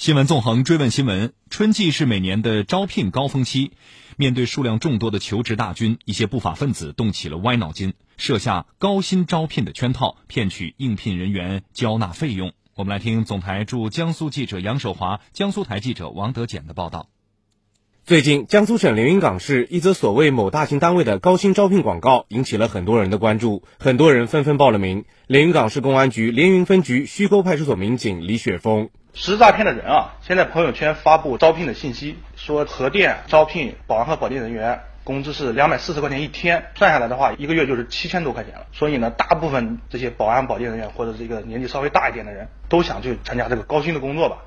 新闻纵横追问新闻：春季是每年的招聘高峰期，面对数量众多的求职大军，一些不法分子动起了歪脑筋，设下高薪招聘的圈套，骗取应聘人员交纳费用。我们来听总台驻江苏记者杨守华、江苏台记者王德简的报道。最近，江苏省连云港市一则所谓某大型单位的高薪招聘广告引起了很多人的关注，很多人纷纷报了名。连云港市公安局连云分局虚沟派出所民警李雪峰。实施诈骗的人啊，现在朋友圈发布招聘的信息，说核电招聘保安和保洁人员，工资是两百四十块钱一天，算下来的话，一个月就是七千多块钱了。所以呢，大部分这些保安、保洁人员或者这个年纪稍微大一点的人，都想去参加这个高薪的工作吧。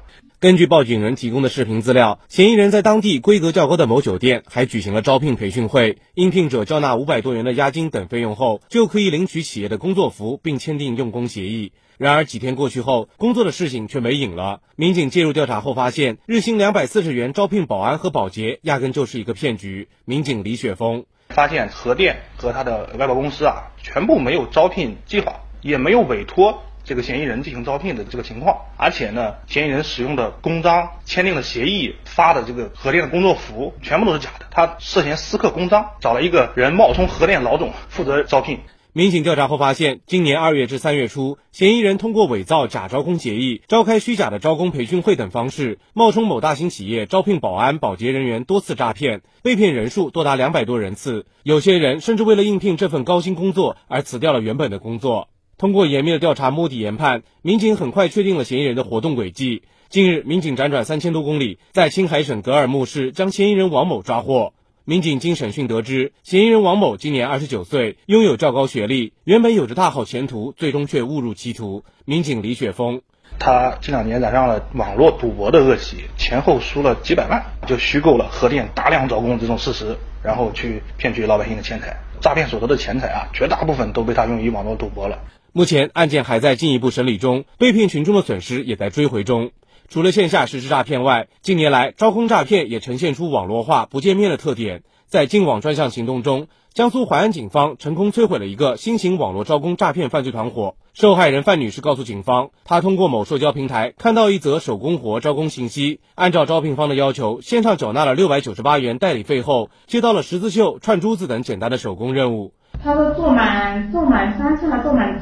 根据报警人提供的视频资料，嫌疑人在当地规格较高的某酒店还举行了招聘培训会，应聘者交纳五百多元的押金等费用后，就可以领取企业的工作服并签订用工协议。然而几天过去后，工作的事情却没影了。民警介入调查后发现，日薪两百四十元招聘保安和保洁，压根就是一个骗局。民警李雪峰发现，核电和他的外包公司啊，全部没有招聘计划，也没有委托。这个嫌疑人进行招聘的这个情况，而且呢，嫌疑人使用的公章、签订的协议、发的这个核电的工作服，全部都是假的。他涉嫌私刻公章，找了一个人冒充核电老总负责招聘。民警调查后发现，今年二月至三月初，嫌疑人通过伪造假招工协议、召开虚假的招工培训会等方式，冒充某大型企业招聘保安、保洁人员，多次诈骗，被骗人数多达两百多人次。有些人甚至为了应聘这份高薪工作而辞掉了原本的工作。通过严密的调查，摸底研判，民警很快确定了嫌疑人的活动轨迹。近日，民警辗转三千多公里，在青海省格尔木市将嫌疑人王某抓获。民警经审讯得知，嫌疑人王某今年二十九岁，拥有较高学历，原本有着大好前途，最终却误入歧途。民警李雪峰，他这两年染上了网络赌博的恶习，前后输了几百万，就虚构了核电大量招工这种事实，然后去骗取老百姓的钱财。诈骗所得的钱财啊，绝大部分都被他用于网络赌博了。目前案件还在进一步审理中，被骗群众的损失也在追回中。除了线下实施诈骗外，近年来招工诈骗也呈现出网络化、不见面的特点。在净网专项行动中，江苏淮安警方成功摧毁了一个新型网络招工诈骗犯罪团伙。受害人范女士告诉警方，她通过某社交平台看到一则手工活招工信息，按照招聘方的要求，线上缴纳了六百九十八元代理费后，接到了十字绣、串珠子等简单的手工任务。他说做满做满三次还做满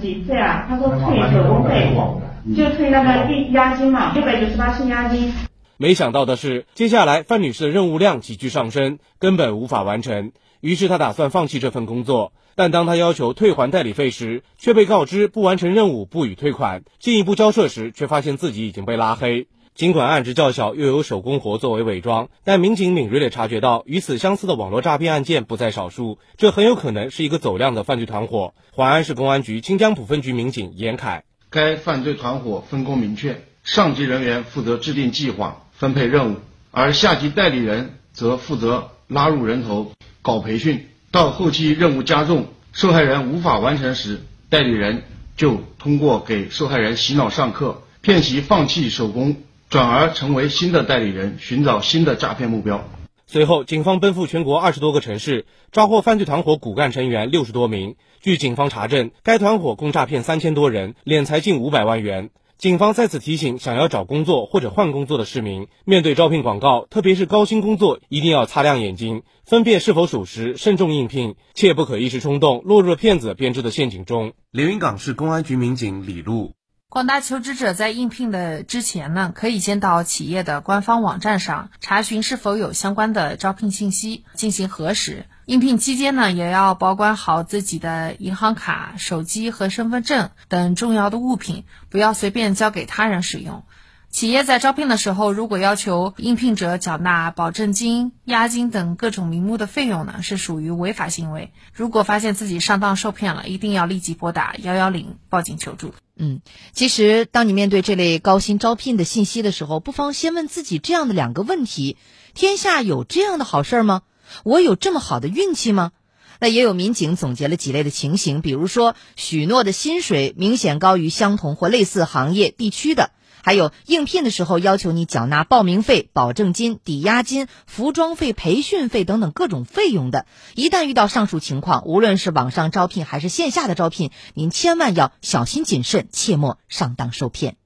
几次呀？他说退手工费，就退那个押金嘛，六百九十八是押金。没想到的是，接下来范女士的任务量急剧上升，根本无法完成。于是她打算放弃这份工作。但当她要求退还代理费时，却被告知不完成任务不予退款。进一步交涉时，却发现自己已经被拉黑。尽管案值较小，又有手工活作为伪装，但民警敏锐地察觉到，与此相似的网络诈骗案件不在少数。这很有可能是一个走量的犯罪团伙。淮安市公安局清江浦分局民警严凯：该犯罪团伙分工明确，上级人员负责制定计划。分配任务，而下级代理人则负责拉入人头、搞培训。到后期任务加重，受害人无法完成时，代理人就通过给受害人洗脑上课，骗其放弃手工，转而成为新的代理人，寻找新的诈骗目标。随后，警方奔赴全国二十多个城市，抓获犯罪团伙骨干成员六十多名。据警方查证，该团伙共诈骗三千多人，敛财近五百万元。警方再次提醒想要找工作或者换工作的市民，面对招聘广告，特别是高薪工作，一定要擦亮眼睛，分辨是否属实，慎重应聘，切不可一时冲动，落入了骗子编织的陷阱中。连云港市公安局民警李璐，广大求职者在应聘的之前呢，可以先到企业的官方网站上查询是否有相关的招聘信息，进行核实。应聘期间呢，也要保管好自己的银行卡、手机和身份证等重要的物品，不要随便交给他人使用。企业在招聘的时候，如果要求应聘者缴纳保证金、押金等各种名目的费用呢，是属于违法行为。如果发现自己上当受骗了，一定要立即拨打幺幺零报警求助。嗯，其实当你面对这类高薪招聘的信息的时候，不妨先问自己这样的两个问题：天下有这样的好事吗？我有这么好的运气吗？那也有民警总结了几类的情形，比如说许诺的薪水明显高于相同或类似行业地区的，还有应聘的时候要求你缴纳报名费、保证金、抵押金、服装费、培训费等等各种费用的。一旦遇到上述情况，无论是网上招聘还是线下的招聘，您千万要小心谨慎，切莫上当受骗。